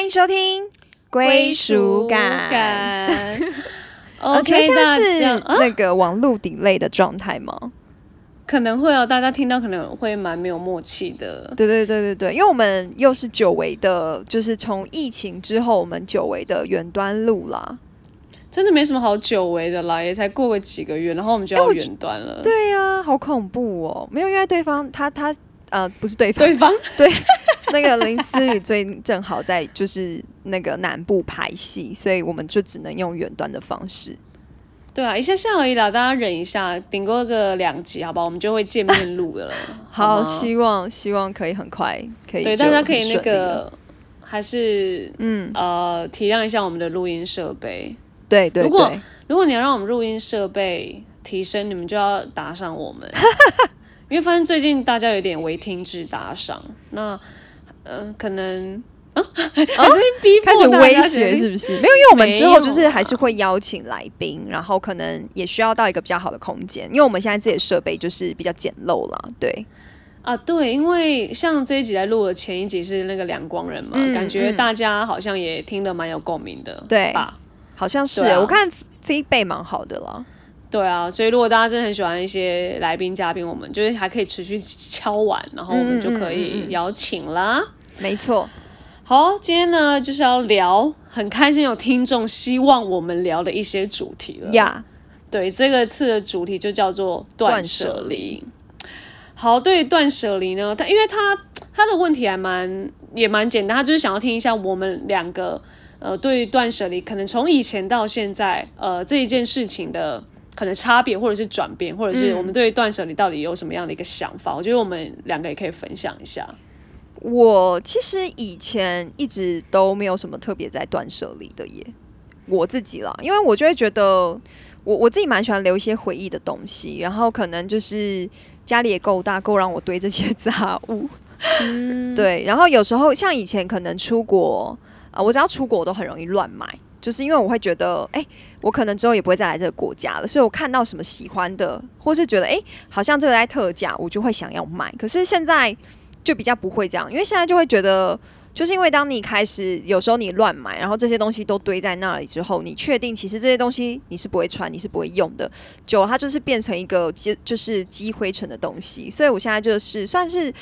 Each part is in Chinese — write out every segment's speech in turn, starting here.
欢迎收听归属感。感。呃，OK，现在是那个网络 delay 的状态吗？可能会哦，大家听到可能会蛮没有默契的。对对对对对，因为我们又是久违的，就是从疫情之后，我们久违的远端录啦。真的没什么好久违的啦，也才过个几个月，然后我们就要远端了。对呀、好恐怖哦！没有，因为对方他他呃不是对方，对方那个林思雨最近正好在就是那个南部拍戏，所以我们就只能用远端的方式。对啊，一下下而已啦，大家忍一下，顶多个两集，好吧，我们就会见面录的了。好，吗希望希望可以很快可以对就大家可以那个还是嗯，呃体谅一下我们的录音设备。对对如果，如果你要让我们录音设备提升，你们就要打赏我们，因为发现最近大家有点违听制打赏，那嗯、呃可能啊，还是逼开始威胁是不是？没有，因为我们之后就是还是会邀请来宾，然后可能也需要到一个比较好的空间，因为我们现在自己的设备就是比较简陋啦。对，啊，对，因为像这一集在录的前一集是那个两光人嘛，嗯感觉嗯大家好像也听得蛮有共鸣的，对吧？好像是、啊我看 feedback 蛮好的啦。对啊，所以如果大家真的很喜欢一些来宾嘉宾，我们就是还可以持续敲碗，然后我们就可以嗯嗯邀请啦。没错，好，今天呢就是要聊，很开心有听众希望我们聊的一些主题了。呀、对，这个次的主题就叫做断断舍舍离。好，对于断舍离呢，他因为他他的问题还蛮也蛮简单，他就是想要听一下我们两个呃对于断舍离，可能从以前到现在呃这一件事情的可能差别，或者是转变，或者是嗯我们对于断舍离到底有什么样的一个想法，我觉得我们两个也可以分享一下。我其实以前一直都没有什么特别在断舍离的耶，我自己啦，因为我就会觉得我我自己蛮喜欢留一些回忆的东西，然后可能就是家里也够大，够让我堆这些杂物。嗯，对，然后有时候像以前可能出国，啊，我只要出国我都很容易乱买，就是因为我会觉得，哎、我可能之后也不会再来这个国家了，所以我看到什么喜欢的，或是觉得，哎、好像这个在特价，我就会想要买。可是现在就比较不会这样，因为现在就会觉得。就是因为当你开始有时候你乱买，然后这些东西都堆在那里之后，你确定其实这些东西你是不会穿，你是不会用的，久了它就是变成一个积就是积灰尘的东西。所以我现在就是算是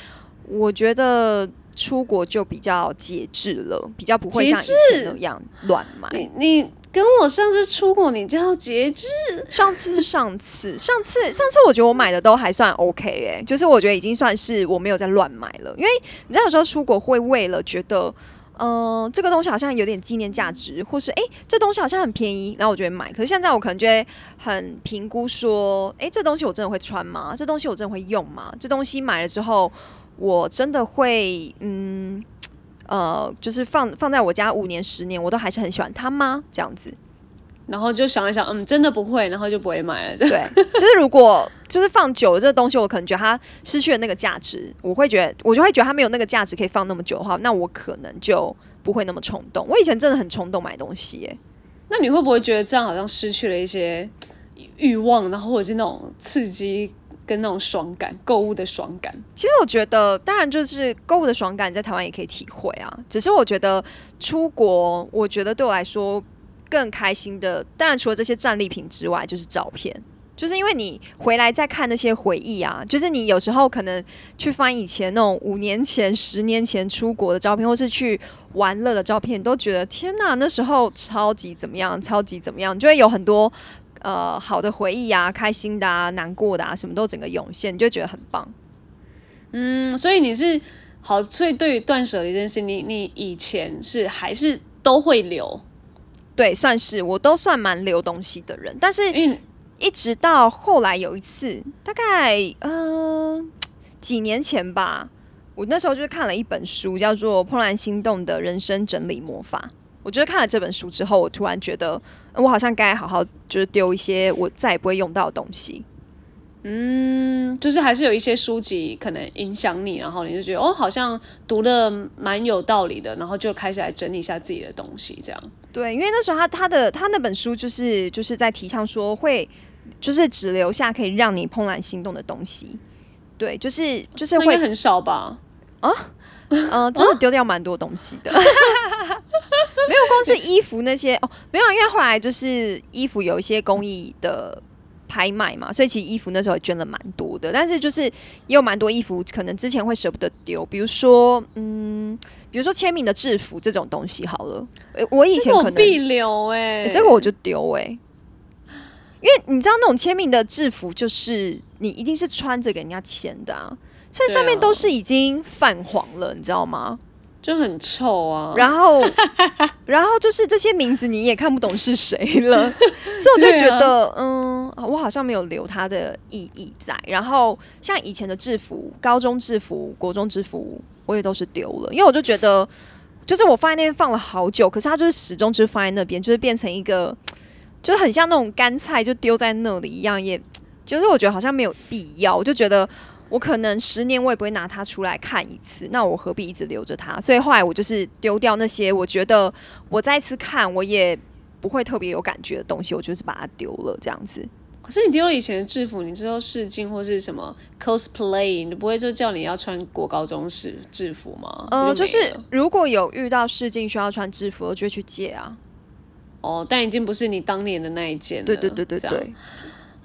我觉得出国就比较节制了，比较不会像以前那样乱买。你你跟我上次出国，你叫节制。上次是上次，上次上次我觉得我买的都还算 OK 哎、就是我觉得已经算是我没有在乱买了，因为你知道有时候出国会为了觉得。嗯、这个东西好像有点纪念价值，或是诶，这东西好像很便宜，然后我就会买。可是现在我可能就会很评估说，诶，这东西我真的会穿吗？这东西我真的会用吗？这东西买了之后，我真的会嗯呃，就是放放在我家五年十年，我都还是很喜欢它吗？这样子。然后就想一想，嗯，真的不会，然后就不会买了。对，就是如果就是放久了这个东西，我可能觉得它失去了那个价值，我会觉得我就会觉得它没有那个价值可以放那么久的话，那我可能就不会那么冲动。我以前真的很冲动买东西、耶。那你会不会觉得这样好像失去了一些欲望，然后或者是那种刺激跟那种爽感，购物的爽感？其实我觉得，当然就是购物的爽感，在台湾也可以体会啊。只是我觉得出国，我觉得对我来说更开心的，当然除了这些战利品之外，就是照片。就是因为你回来再看那些回忆啊，就是你有时候可能去翻以前那种五年前、十年前出国的照片，或是去玩乐的照片，都觉得天哪，那时候超级怎么样，超级怎么样，就会有很多呃好的回忆啊，开心的啊，难过的啊，什么都整个涌现，你就觉得很棒。嗯，所以你是好，所以对于断舍离这件事，你你以前是还是都会留，对，算是我都算蛮留东西的人，但是一直到后来有一次，大概呃几年前吧，我那时候就是看了一本书，叫做《怦然心动的人生整理魔法》。我就是看了这本书之后，我突然觉得，呃我好像该好好就是丢一些我再也不会用到的东西。嗯，就是还是有一些书籍可能影响你，然后你就觉得哦，好像读的蛮有道理的，然后就开始来整理一下自己的东西，这样。对，因为那时候他他的他那本书就是就是在提倡说会就是只留下可以让你怦然心动的东西。对，就是就是会很少吧？嗯、真的丢掉蛮多东西的。没有光是衣服那些哦，没有，因为后来就是衣服有一些公益的拍卖嘛，所以其实衣服那时候也捐了蛮多的。但是就是也有蛮多衣服，可能之前会舍不得丢，比如说嗯，比如说签名的制服这种东西，好了，呃我以前可能、必留哎、欸这个我就丢哎、因为你知道那种签名的制服，就是你一定是穿着给人家签的啊，所以上面都是已经泛黄了，你知道吗？就很臭啊。然后，然后就是这些名字你也看不懂是谁了，所以我就觉得，嗯，我好像没有留它的意义在。然后像以前的制服，高中制服、国中制服，我也都是丢了，因为我就觉得，就是我放在那边放了好久，可是它就是始终就是放在那边，就是变成一个，就是很像那种干菜就丢在那里一样，也就是我觉得好像没有必要，我就觉得。我可能十年我也不会拿它出来看一次，那我何必一直留着它？所以后来我就是丢掉那些我觉得我再次看我也不会特别有感觉的东西，我就是把它丢了这样子。可是你丢了以前的制服，你之后试镜或是什么 cosplay，你不会就叫你要穿国高中时制服吗？呃，不就是如果有遇到试镜需要穿制服，我就会去借啊。哦，但已经不是你当年的那一件了。对对对对对，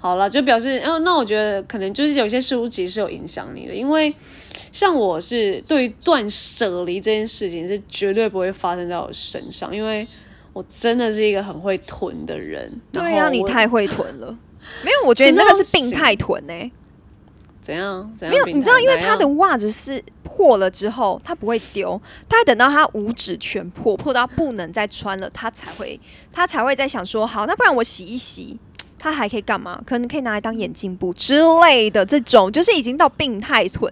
好了，就表示，嗯、那我觉得可能就是有些事物其实是有影响你的，因为像我是对于断舍离这件事情是绝对不会发生在我身上，因为我真的是一个很会囤的人。对呀、你太会囤了。没有，我觉得那个是病态囤呢、欸怎样？怎样没有，你知道，因为他的袜子是破了之后，他不会丢，他还等到他五指全破，破到不能再穿了，他才会，他才会在想说，好，那不然我洗一洗，他还可以干嘛？可能可以拿来当眼镜布之类的，这种就是已经到病态囤，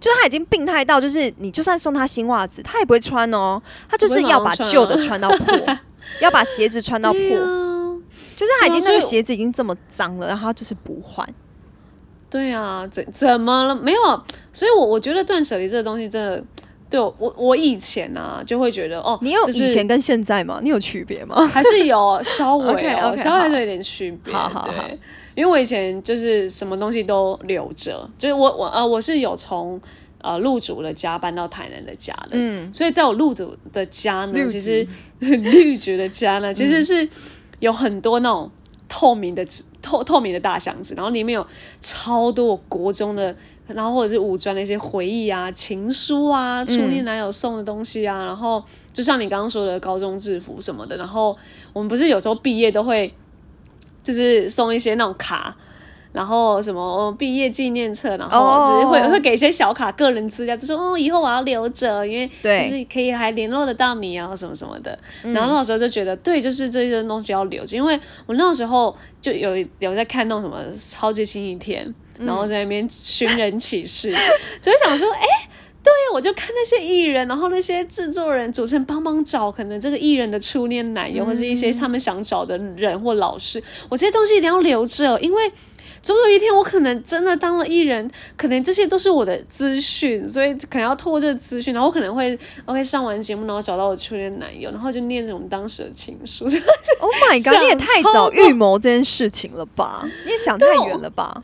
就是他已经病态到，就是你就算送他新袜子，他也不会穿哦，他就是要把旧的穿到破，要把鞋子穿到破，啊，就是他已经对啊所以那个鞋子已经这么脏了，然后他就是不换。对啊，怎怎么了？没有，所以我我觉得断舍离这个东西真的。对我我我以前啊就会觉得哦，你有以前跟现在吗？你有区别吗？还是有稍微哦 稍微还是有点区别。好好好对，因为我以前就是什么东西都留着，就是我我呃我是有从呃路主的家搬到台南的家的，嗯，所以在我路主的家呢，其实 绿竹的家呢，其实嗯是有很多那种透明的纸透透明的大箱子，然后里面有超多我国中的。然后或者是五专的一些回忆啊、情书啊、初恋男友送的东西啊，然后就像你刚刚说的高中制服什么的，然后我们不是有时候毕业都会就是送一些那种卡，然后什么、哦毕业纪念册，然后就是会、哦会给一些小卡、个人资料，就说哦以后我要留着，因为对就是可以还联络得到你啊什么什么的。然后那时候就觉得对，就是这些东西要留着，因为我那时候就有有在看那种什么超级星期天。然后在那边寻人启事，就会想说，哎、对呀，我就看那些艺人，然后那些制作人、主持人帮忙找可能这个艺人的初恋男友，或是一些他们想找的人或老师，我这些东西一定要留着，因为总有一天我可能真的当了艺人，可能这些都是我的资讯，所以可能要透过这个资讯，然后我可能会 OK 上完节目，然后找到我初恋男友，然后就念着我们当时的情书。Oh my god！想你也太早预谋这件事情了吧？你也想太远了吧？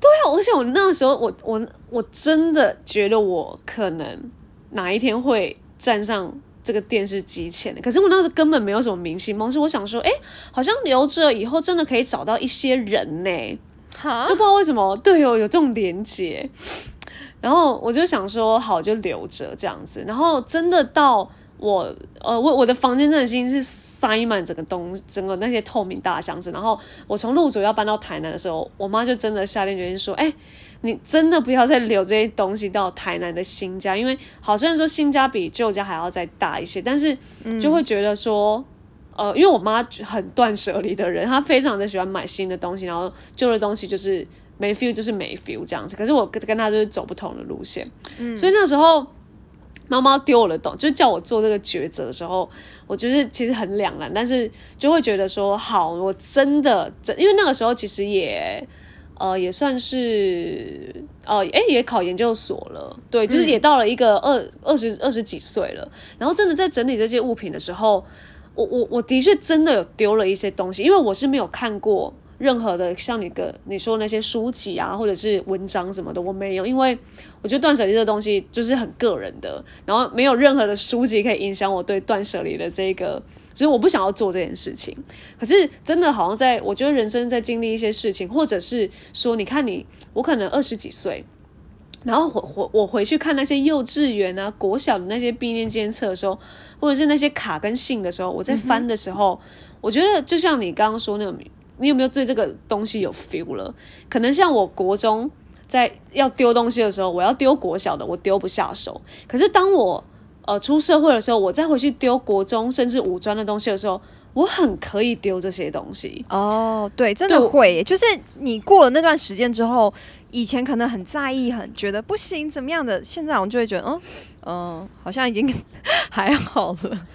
对啊，而且我那时候，我我我真的觉得我可能哪一天会站上这个电视机前。的，可是我那时候根本没有什么明星梦，是我想说，哎，好像留着以后真的可以找到一些人呢，哈？就不知道为什么对哦有这种连结，然后我就想说，好就留着这样子，然后真的到。我呃，我我的房间真的已经是塞满整个东整个那些透明大箱子，然后我从路竹要搬到台南的时候，我妈就真的下定决心说：“哎、你真的不要再留这些东西到台南的新家，因为好虽然说新家比旧家还要再大一些，但是就会觉得说，呃，因为我妈很断舍离的人，她非常的喜欢买新的东西，然后旧的东西就是没 feel 就是没 feel 这样子。可是我跟跟她就是走不同的路线，所以那时候。妈妈丢我的东，就叫我做这个抉择的时候，我觉得其实很两难，但是就会觉得说，好，我真的真，因为那个时候其实也，呃，也算是，呃，诶，也考研究所了，对，就是也到了一个二二十二十几岁了，然后真的在整理这些物品的时候，我我我的确真的有丢了一些东西，因为我是没有看过任何的像你个你说那些书籍啊，或者是文章什么的，我没有，因为我觉得断舍离这个东西就是很个人的，然后没有任何的书籍可以影响我对断舍离的这个，所以我不想要做这件事情。可是真的好像在我觉得人生在经历一些事情，或者是说，你看你我可能二十几岁。然后我我我回去看那些幼稚园啊、国小的那些毕业监测的时候，或者是那些卡跟信的时候，我在翻的时候，我觉得就像你刚刚说那种，你有没有对这个东西有 feel 了？可能像我国中在要丢东西的时候，我要丢国小的，我丢不下手。可是当我呃出社会的时候，我再回去丢国中甚至五专的东西的时候，我很可以丢这些东西。哦，对，真的会，就是你过了那段时间之后。以前可能很在意，很觉得不行怎么样的，现在我就会觉得，嗯嗯，好像已经 还好了。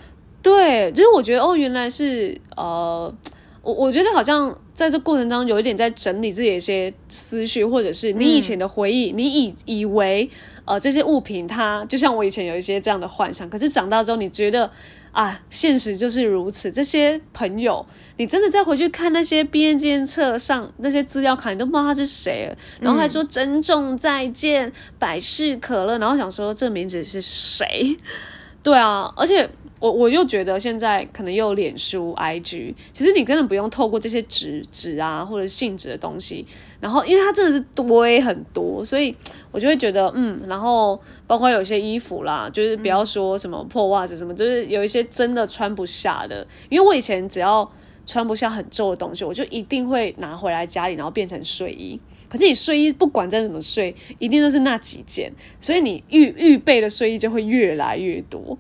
对，就是我觉得哦，原来是呃，我我觉得好像在这过程当中有一点在整理自己的一些思绪，或者是你以前的回忆，你以以为呃这些物品它就像我以前有一些这样的幻想，可是长大之后你觉得。啊，现实就是如此。这些朋友，你真的再回去看那些毕业纪念册上那些资料卡，你都不知道他是谁，然后还说珍重再见，百事可乐，然后想说这名字是谁？对啊，而且。我我又觉得现在可能又有脸书、IG，其实你根本不用透过这些纸纸啊或者信纸的东西，然后因为它真的是堆很多，所以我就会觉得嗯，然后包括有些衣服啦，就是不要说什么破袜子什么，就是有一些真的穿不下的，因为我以前只要穿不下很皱的东西，我就一定会拿回来家里，然后变成睡衣。可是你睡衣不管再怎么睡，一定都是那几件，所以你预预备的睡衣就会越来越多。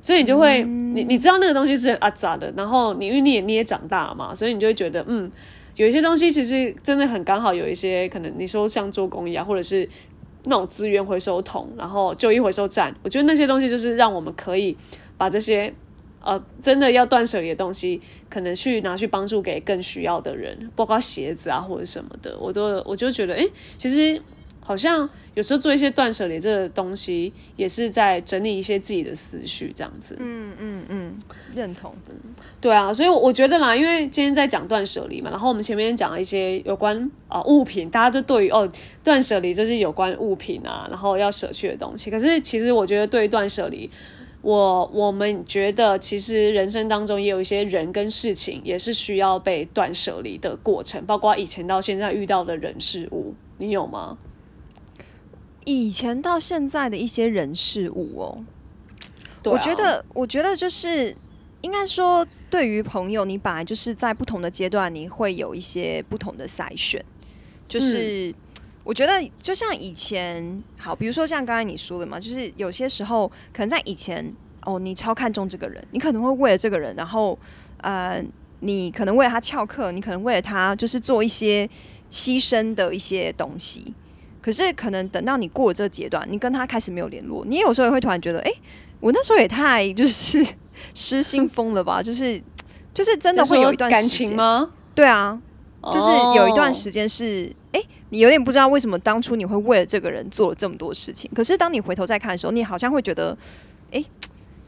所以你就会，你你知道那个东西是很阿杂的，然后你因为你也你也长大了嘛，所以你就会觉得，嗯，有一些东西其实真的很刚好，有一些可能你说像做公益啊，或者是那种资源回收桶，然后旧衣回收站，我觉得那些东西就是让我们可以把这些呃真的要断舍离的东西，可能去拿去帮助给更需要的人，包括鞋子啊或者什么的，我都我就觉得，哎，其实。好像有时候做一些断舍离这个东西，也是在整理一些自己的思绪，这样子。嗯嗯嗯，认同。对啊，所以我觉得啦，因为今天在讲断舍离嘛，然后我们前面讲了一些有关啊物品，大家都对于哦断舍离就是有关物品啊，然后要舍去的东西。可是其实我觉得对于断舍离，我我们觉得其实人生当中也有一些人跟事情也是需要被断舍离的过程，包括以前到现在遇到的人事物，你有吗？以前到现在的一些人事物哦，我觉得，我觉得就是应该说，对于朋友，你本来就是在不同的阶段，你会有一些不同的筛选。就是我觉得，就像以前，好，比如说像刚才你说的嘛，就是有些时候可能在以前，哦，你超看重这个人，你可能会为了这个人，然后呃，你可能为了他翘课，你可能为了他就是做一些牺牲的一些东西。可是，可能等到你过了这个阶段，你跟他开始没有联络，你有时候也会突然觉得，哎，我那时候也太就是 失心疯了吧？就是，就是真的会有一段感情吗？对啊，就是有一段时间是，哎，你有点不知道为什么当初你会为了这个人做了这么多事情。可是当你回头再看的时候，你好像会觉得，哎，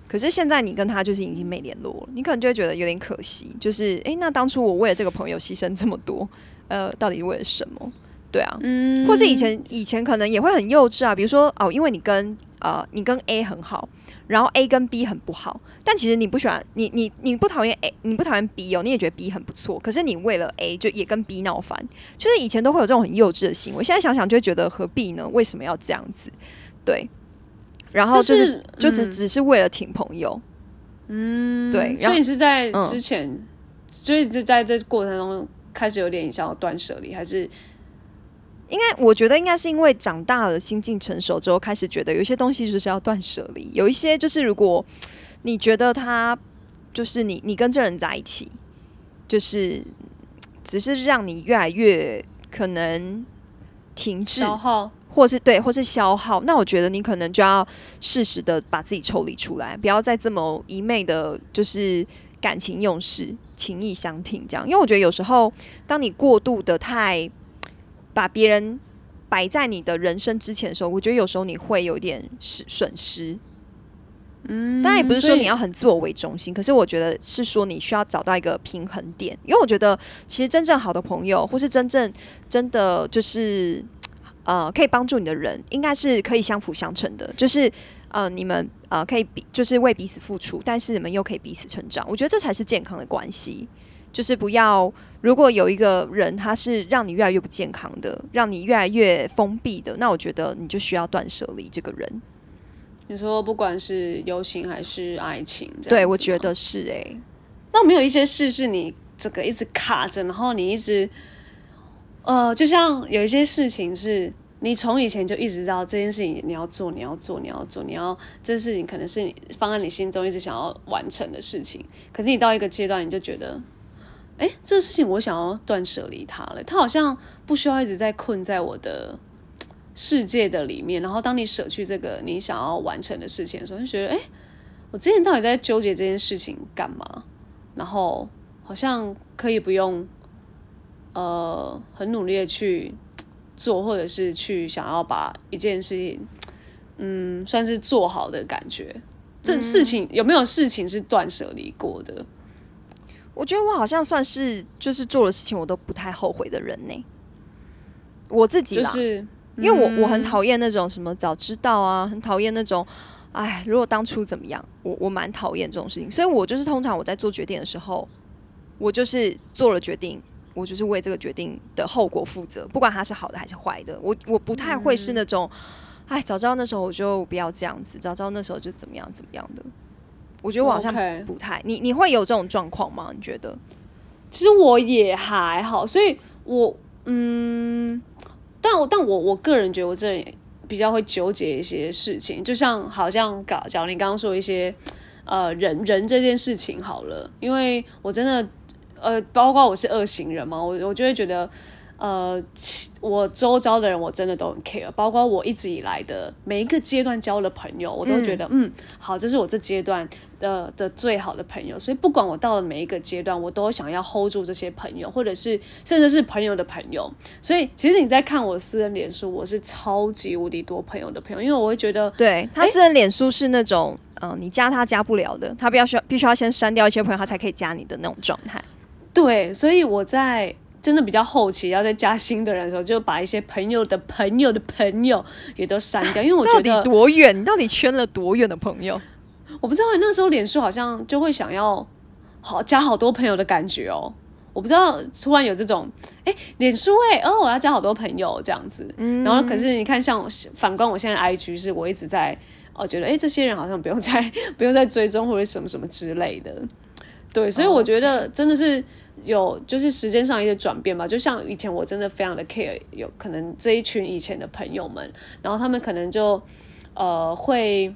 可是现在你跟他就是已经没联络了，你可能就会觉得有点可惜。就是，哎，那当初我为了这个朋友牺牲这么多，呃，到底为了什么？对啊，嗯，或是以前以前可能也会很幼稚啊，比如说哦，因为你跟呃你跟 A 很好，然后 A 跟 B 很不好，但其实你不喜欢你你你不讨厌 A，你不讨厌 B 哦，你也觉得 B 很不错，可是你为了 A 就也跟 B 闹翻，就是以前都会有这种很幼稚的行为，现在想想就会觉得何必呢？为什么要这样子？对，然后就是就只只是为了挺朋友，嗯，对，所以你是在之前，所以就在这过程中开始有点想要断舍离，还是？应该，我觉得应该是因为长大了，心境成熟之后，开始觉得有些东西就是要断舍离。有一些就是，如果你觉得他就是你，你跟这人在一起，就是只是让你越来越可能停滞，消耗，或是对，或是消耗，那我觉得你可能就要适时的把自己抽离出来，不要再这么一昧的，就是感情用事、情意相挺这样。因为我觉得有时候，当你过度的太。把别人摆在你的人生之前的时候，我觉得有时候你会有点失损失。嗯，当然也不是说你要很自我为中心，可是我觉得是说你需要找到一个平衡点，因为我觉得其实真正好的朋友，或是真正真的就是呃可以帮助你的人，应该是可以相辅相成的，就是呃你们呃可以彼就是为彼此付出，但是你们又可以彼此成长，我觉得这才是健康的关系。就是不要，如果有一个人他是让你越来越不健康的，让你越来越封闭的，那我觉得你就需要断舍离这个人。你说不管是友情还是爱情，对，我觉得是诶、那没有一些事是你这个一直卡着，然后你一直，呃，就像有一些事情是你从以前就一直知道这件事情你要做，你要做，你要做，你要这件事情可能是你放在你心中一直想要完成的事情，可是你到一个阶段你就觉得，哎，这个事情我想要断舍离它了，它好像不需要一直在困在我的。世界的里面，然后当你舍去这个你想要完成的事情的时候，就觉得，哎，我之前到底在纠结这件事情干嘛？然后好像可以不用，呃，很努力的去做，或者是去想要把一件事情，嗯，算是做好的感觉。这事情、有没有事情是断舍离过的？我觉得我好像算是就是做的事情我都不太后悔的人呢、我自己啦，就是因为我我很讨厌那种什么早知道啊，很讨厌那种，哎，如果当初怎么样，我我蛮讨厌这种事情，所以我就是通常我在做决定的时候，我就是做了决定，我就是为这个决定的后果负责，不管它是好的还是坏的，我我不太会是那种，哎，早知道那时候我就不要这样子，早知道那时候就怎么样怎么样的，我觉得我好像不太，你你会有这种状况吗？你觉得？其实我也还好，所以我嗯，但我但我我个人觉得我这人比较会纠结一些事情，就像好像搞，假如你刚刚说一些呃人人这件事情好了，因为我真的呃，包括我是二型人嘛，我我就会觉得。呃，其我周遭的人我真的都很 care，包括我一直以来的每一个阶段交的朋友，我都觉得嗯好，这是我这阶段的的最好的朋友，所以不管我到了每一个阶段，我都想要 hold 住这些朋友，或者是甚至是朋友的朋友。所以其实你在看我私人脸书，我是超级无敌多朋友的朋友，因为我会觉得对他私人脸书是那种，嗯、你加他加不了的，他必要需要必须要先删掉一些朋友，他才可以加你的那种状态。对，所以我在真的比较后期要再加新的人的时候，就把一些朋友的朋友的朋友也都删掉，因为我到底觉得多远？你到底圈了多远的朋友？我不知道那时候脸书好像就会想要好加好多朋友的感觉哦。我不知道突然有这种哎，脸书哎、哦，我要加好多朋友这样子。然后可是你看，像我反观我现在 IG 是我一直在哦，觉得哎，这些人好像不用再 不用再追踪或者什么什么之类的。对，所以我觉得真的是有就是时间上一个转变吧。就像以前我真的非常的 care，有可能这一群以前的朋友们，然后他们可能就呃会。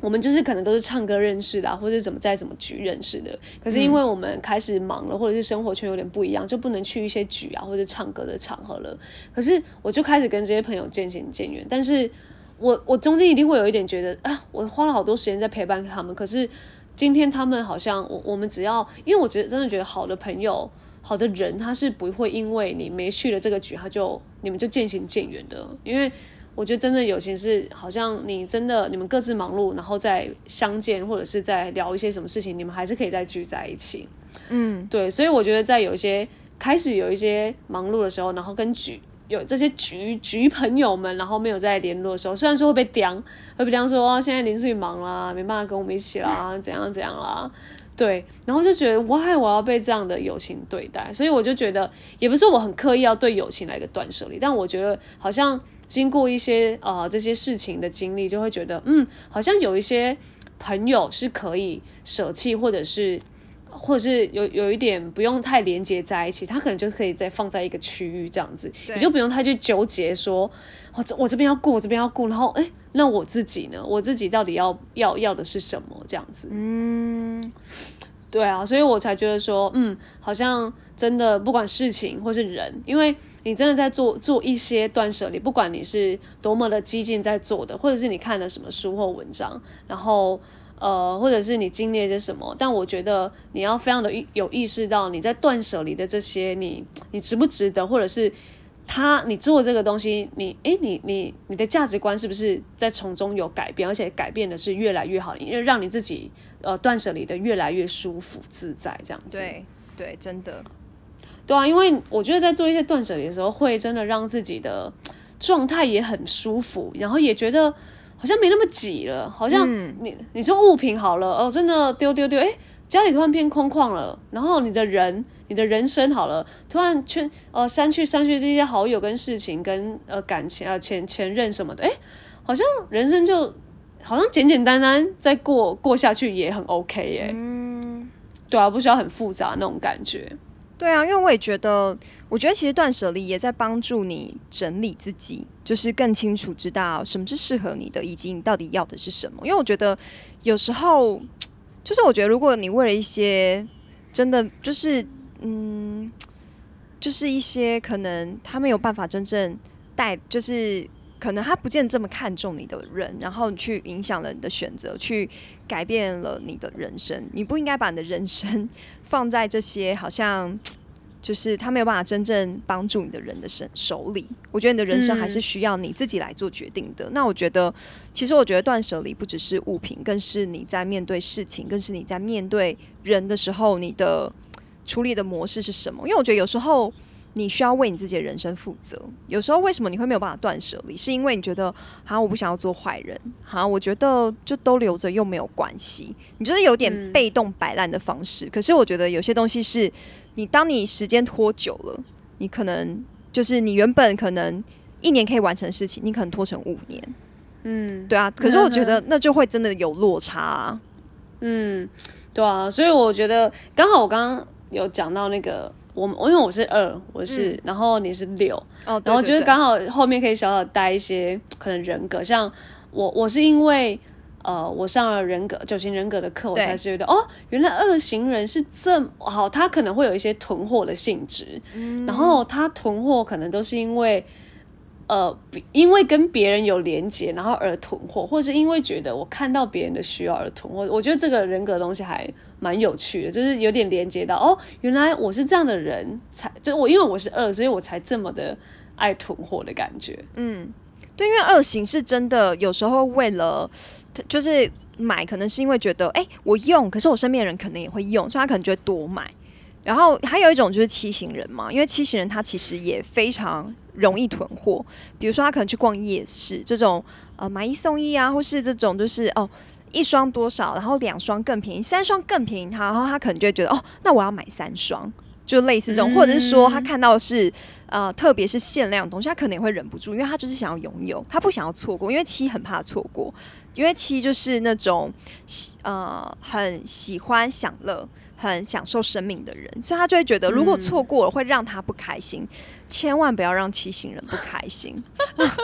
我们就是可能都是唱歌认识的、或者怎么在怎么局认识的。可是因为我们开始忙了，或者是生活圈有点不一样，就不能去一些局啊或者唱歌的场合了。可是我就开始跟这些朋友渐行渐远。但是我我中间一定会有一点觉得啊，我花了好多时间在陪伴他们，可是今天他们好像我我们只要，因为我觉得真的觉得好的朋友。好的人，他是不会因为你没去了这个局，他就你们就渐行渐远的。因为我觉得真的友情是，好像你真的你们各自忙碌，然后再相见，或者是在聊一些什么事情，你们还是可以再聚在一起。嗯，对，所以我觉得在有一些开始有一些忙碌的时候，然后跟局有这些局局朋友们，然后没有再联络的时候，虽然说会被刁，会被刁说、哦、现在林志宇忙啦，没办法跟我们一起啦，怎样怎样啦。对，然后就觉得 why 我要被这样的友情对待，所以我就觉得也不是我很刻意要对友情来一个断舍离，但我觉得好像经过一些呃这些事情的经历，就会觉得嗯，好像有一些朋友是可以舍弃，或者是或者是有有一点不用太连接在一起，它可能就可以再放在一个区域这样子，你就不用太去纠结说，我这我这边要顾，我这边要顾，然后哎，那我自己呢？我自己到底要要要的是什么？这样子，嗯，对啊，所以我才觉得说，嗯，好像真的不管事情或是人，因为你真的在做做一些断舍离，不管你是多么的激进在做的，或者是你看了什么书或文章，然后呃，或者是你经历了些什么，但我觉得你要非常的有意识到你在断舍离的这些，你你值不值得，或者是他你做这个东西，你哎，你你你的价值观是不是在从中有改变，而且改变的是越来越好，因为让你自己呃断舍离的越来越舒服自在这样子。对对，真的。对啊，因为我觉得在做一些断舍离的时候，会真的让自己的状态也很舒服，然后也觉得好像没那么挤了，好像你你说物品好了哦，真的丢丢丢，哎，家里突然变空旷了，然后你的人。你的人生好了，突然圈呃删去删去这些好友跟事情跟呃感情啊前前任什么的，哎，好像人生就好像简简单单再过过下去也很 OK 耶。嗯，对啊，不需要很复杂那种感觉。对啊，因为我也觉得，我觉得其实断舍离也在帮助你整理自己，就是更清楚知道什么是适合你的，以及你到底要的是什么。因为我觉得有时候，就是我觉得如果你为了一些真的就是。嗯，就是一些可能他没有办法真正带，就是可能他不见得这么看重你的人，然后你去影响了你的选择，去改变了你的人生。你不应该把你的人生 放在这些好像就是他没有办法真正帮助你的人的身手里。我觉得你的人生还是需要你自己来做决定的。那我觉得，其实我觉得断舍离不只是物品，更是你在面对事情，更是你在面对人的时候，你的。处理的模式是什么？因为我觉得有时候你需要为你自己的人生负责。有时候为什么你会没有办法断舍离？是因为你觉得好像我不想要做坏人，好像我觉得就都留着又没有关系。你就是有点被动摆烂的方式。可是我觉得有些东西是你当你时间拖久了，你可能就是你原本可能一年可以完成的事情，你可能拖成五年。嗯，对啊。可是我觉得那就会真的有落差。嗯，对啊。所以我觉得刚好我刚刚。有讲到那个，我我因为我是二，我是，然后你是六，哦，然后就是刚好后面可以小小带一些可能人格，像我我是因为呃我上了人格九型人格的课，我才觉得哦，原来二型人是这么好，他可能会有一些囤货的性质，然后他囤货可能都是因为。呃，因为跟别人有连接，然后而囤货，或者是因为觉得我看到别人的需要而囤货，我觉得这个人格东西还蛮有趣的，就是有点连接到哦，原来我是这样的人，才就我因为我是二，所以我才这么的爱囤货的感觉。嗯，对，因为二型是真的有时候为了就是买，可能是因为觉得哎我用，可是我身边人可能也会用，所以他可能就会多买。然后还有一种就是七型人嘛，因为七型人他其实也非常容易囤货，比如说他可能去逛夜市这种，呃，买一送一啊，或是这种就是哦，一双多少，然后两双更便宜，三双更便宜，他然后他可能就会觉得哦，那我要买三双，就类似这种，或者是说他看到是呃，特别是限量东西，他可能也会忍不住，因为他就是想要拥有，他不想要错过，因为七很怕错过，因为七就是那种呃很喜欢享乐。很享受生命的人，所以他就会觉得，如果错过了会让他不开心，千万不要让骑行人不开心。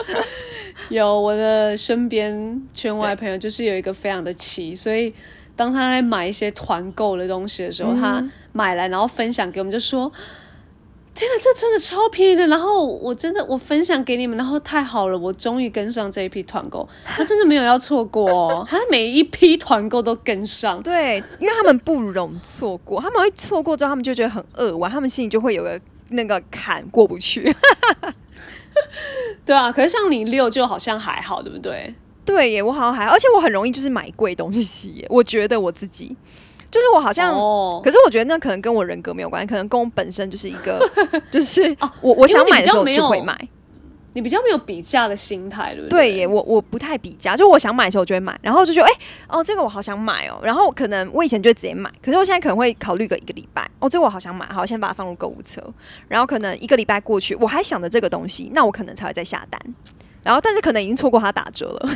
有我的身边圈外朋友，就是有一个非常的骑，所以当他在买一些团购的东西的时候，他买来然后分享给我们，就说。天呐，这真的超便宜的！然后我真的我分享给你们，然后太好了，我终于跟上这一批团购，他真的没有要错过哦，他每一批团购都跟上。对，因为他们不容错过，他们会错过之后，他们就觉得很扼腕，他们心里就会有个那个坎过不去。对啊，可是像你六就好像还好，对不对？对耶，我好像还好，而且我很容易就是买贵东西耶，我觉得我自己。就是我好像，可是我觉得那可能跟我人格没有关系，可能跟我本身就是一个，就是我我想买的时候就会买。你比较没有比价的心态，对不对？对耶，我我不太比价，就我想买的时候我就会买，然后就觉得哎哦，这个我好想买哦，然后可能我以前就直接买，可是我现在可能会考虑个一个礼拜，哦，这个我好想买，好，先把它放入购物车，然后可能一个礼拜过去，我还想着这个东西，那我可能才会再下单。然后，但是可能已经错过它打折了。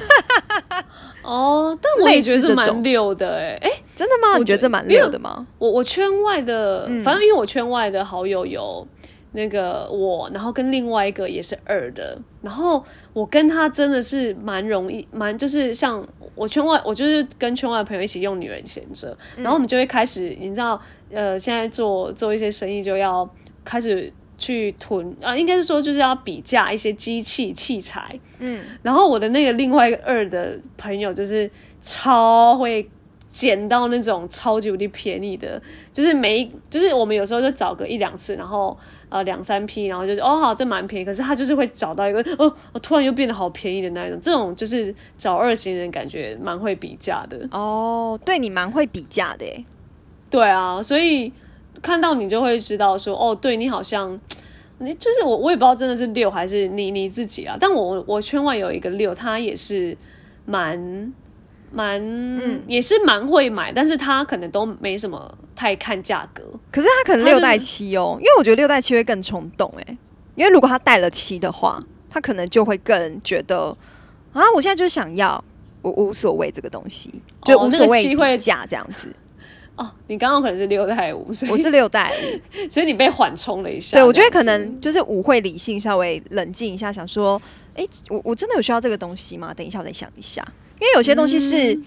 哦，但我也觉得这蛮溜的哎，哎，真的吗？你觉得这蛮溜的吗？我我圈外的，反正因为我圈外的好友有那个我，然后跟另外一个也是二的，然后我跟他真的是蛮容易，蛮就是像我圈外，我就是跟圈外的朋友一起用女人闲着，然后我们就会开始，你知道，呃，现在做做一些生意就要开始。去囤啊，应该是说就是要比价一些机器器材，嗯，然后我的那个另外一个二的朋友就是超会捡到那种超级无敌便宜的，就是每一就是我们有时候就找个一两次，然后呃两三批，然后就是哦好这蛮便宜，可是他就是会找到一个哦我突然又变得好便宜的那一种，这种就是找二型人感觉蛮会比价的。哦，对你蛮会比价的耶，对啊，所以看到你就会知道说，哦，对你好像，你就是我，我也不知道真的是六还是你你自己啊。但我我圈外有一个六，他也是蛮蛮，也是蛮会买，但是他可能都没什么太看价格。可是他可能六代七哦，因为我觉得六代七会更冲动哎，因为如果他带了七的话，他可能就会更觉得啊，我现在就想要，我无所谓这个东西，就哦无所谓那个七会比价这样子。哦，你刚刚可能是六代五，所以我是六代五，所以你被缓冲了一下。对我觉得可能就是五会理性稍微冷静一下，想说，哎、我我真的有需要这个东西吗？等一下，我再想一下，因为有些东西是，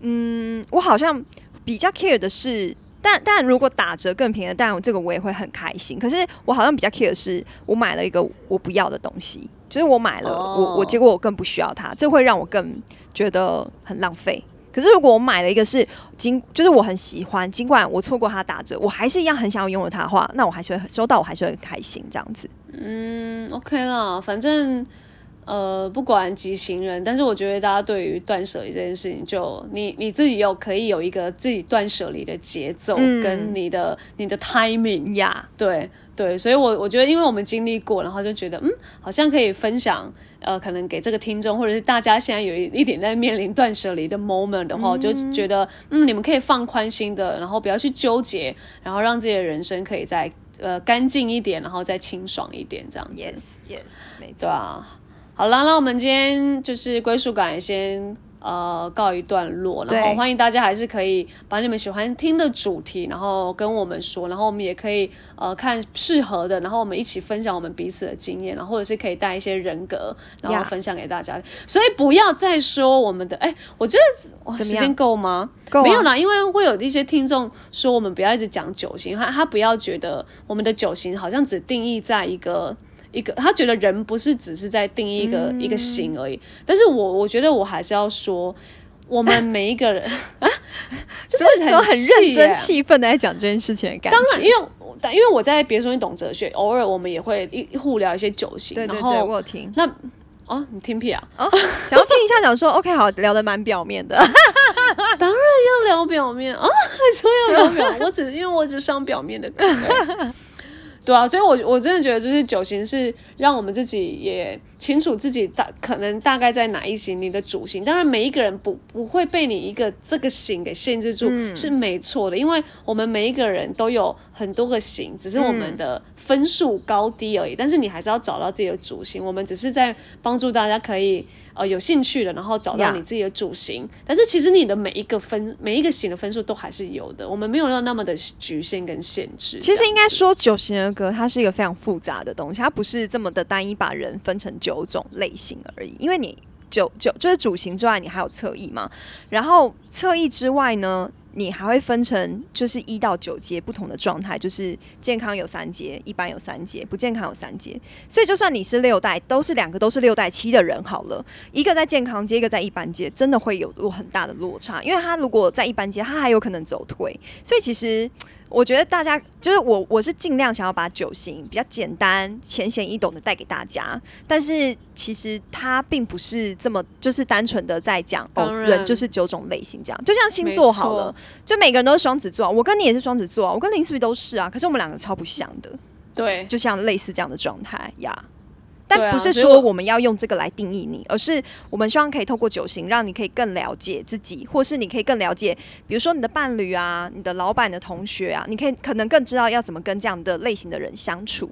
嗯我好像比较 care 的是。但但如果打折更便宜，当然这个我也会很开心。可是我好像比较 care 的是，我买了一个我不要的东西，就是我买了，哦我我结果我更不需要它，这会让我更觉得很浪费。可是如果我买了一个是尽就是我很喜欢，尽管我错过它打折，我还是一样很想要拥有它的话，那我还是会收到，我还是会很开心这样子。嗯，OK 啦，反正呃，不管几行人，但是我觉得大家对于断舍离这件事情就，你你自己有可以有一个自己断舍离的节奏，嗯跟你的你的 timing，呀、对对，所以我我觉得，因为我们经历过，然后就觉得，嗯，好像可以分享，呃，可能给这个听众，或者是大家现在有一一点在面临断舍离的 moment 的话，我就觉得，嗯，你们可以放宽心的，然后不要去纠结，然后让自己的人生可以再呃干净一点，然后再清爽一点，这样子。Yes, yes，没错。对啊，好啦，那我们今天就是归属感先呃告一段落，然后对欢迎大家还是可以把你们喜欢听的主题，然后跟我们说，然后我们也可以呃看适合的，然后我们一起分享我们彼此的经验，然后或者是可以带一些人格，然后分享给大家。所以不要再说我们的，哎，我觉得时间够吗？够啊没有啦，因为会有一些听众说我们不要一直讲九型，他他不要觉得我们的九型好像只定义在一个一个，他觉得人不是只是在定义一个、嗯一个型而已。但是我我觉得我还是要说，我们每一个人 啊，就是很很气认真、耶气愤的在讲这件事情的感觉。当然，因为因为我在别说你懂哲学，偶尔我们也会一互聊一些酒型，对对对，然后我有听，那哦，你听屁啊！想要听一下，想说 OK，好，聊的蛮表面的。要聊表面啊，还说要聊表面，我只因为我只上表面的课、欸对啊，所以我我真的觉得就是九型是让我们自己也清楚自己大可能大概在哪一型你的主型，当然每一个人不不会被你一个这个型给限制住、是没错的，因为我们每一个人都有很多个型，只是我们的分数高低而已，但是你还是要找到自己的主型，我们只是在帮助大家可以。呃，有兴趣的，然后找到你自己的主型但是其实你的每一个分每一个型的分数都还是有的，我们没有要那么的局限跟限制。其实应该说，九型人格它是一个非常复杂的东西，它不是这么的单一把人分成九种类型而已。因为你九九就是主型之外，你还有侧翼嘛，然后侧翼之外呢，你还会分成就是一到九阶不同的状态，就是健康有三阶，一般有三阶，不健康有三阶。所以就算你是六代，都是两个都是六代七的人好了，一个在健康阶，一个在一般阶，真的会有很大的落差。因为他如果在一般阶，他还有可能走退。所以其实我觉得大家就是我，我是尽量想要把九型比较简单、浅显易懂的带给大家，但是其实它并不是这么就是单纯的在讲哦，人就是九种类型这样。就像星座好了，就每个人都是双子座啊，我跟你也是双子座啊，我跟林思雨都是啊，可是我们两个超不像的，对。就像类似这样的状态呀。但不是说我们要用这个来定义你，而是我们希望可以透过九型，让你可以更了解自己，或是你可以更了解，比如说你的伴侣啊、你的老板、你的同学啊，你可以可能更知道要怎么跟这样的类型的人相处。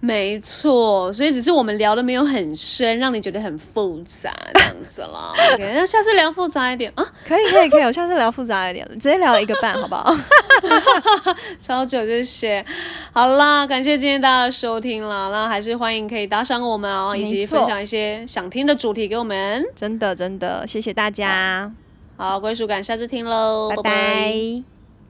没错，所以只是我们聊的没有很深，让你觉得很复杂这样子啦。OK，那下次聊复杂一点啊，可以，可以，可以，我下次聊复杂一点，直接聊一个半，好不好？超久这些。好啦，感谢今天大家的收听啦，那还是欢迎可以打赏我们哦，以及分享一些想听的主题给我们。真的，真的，谢谢大家，好，归属感，下次听喽，拜拜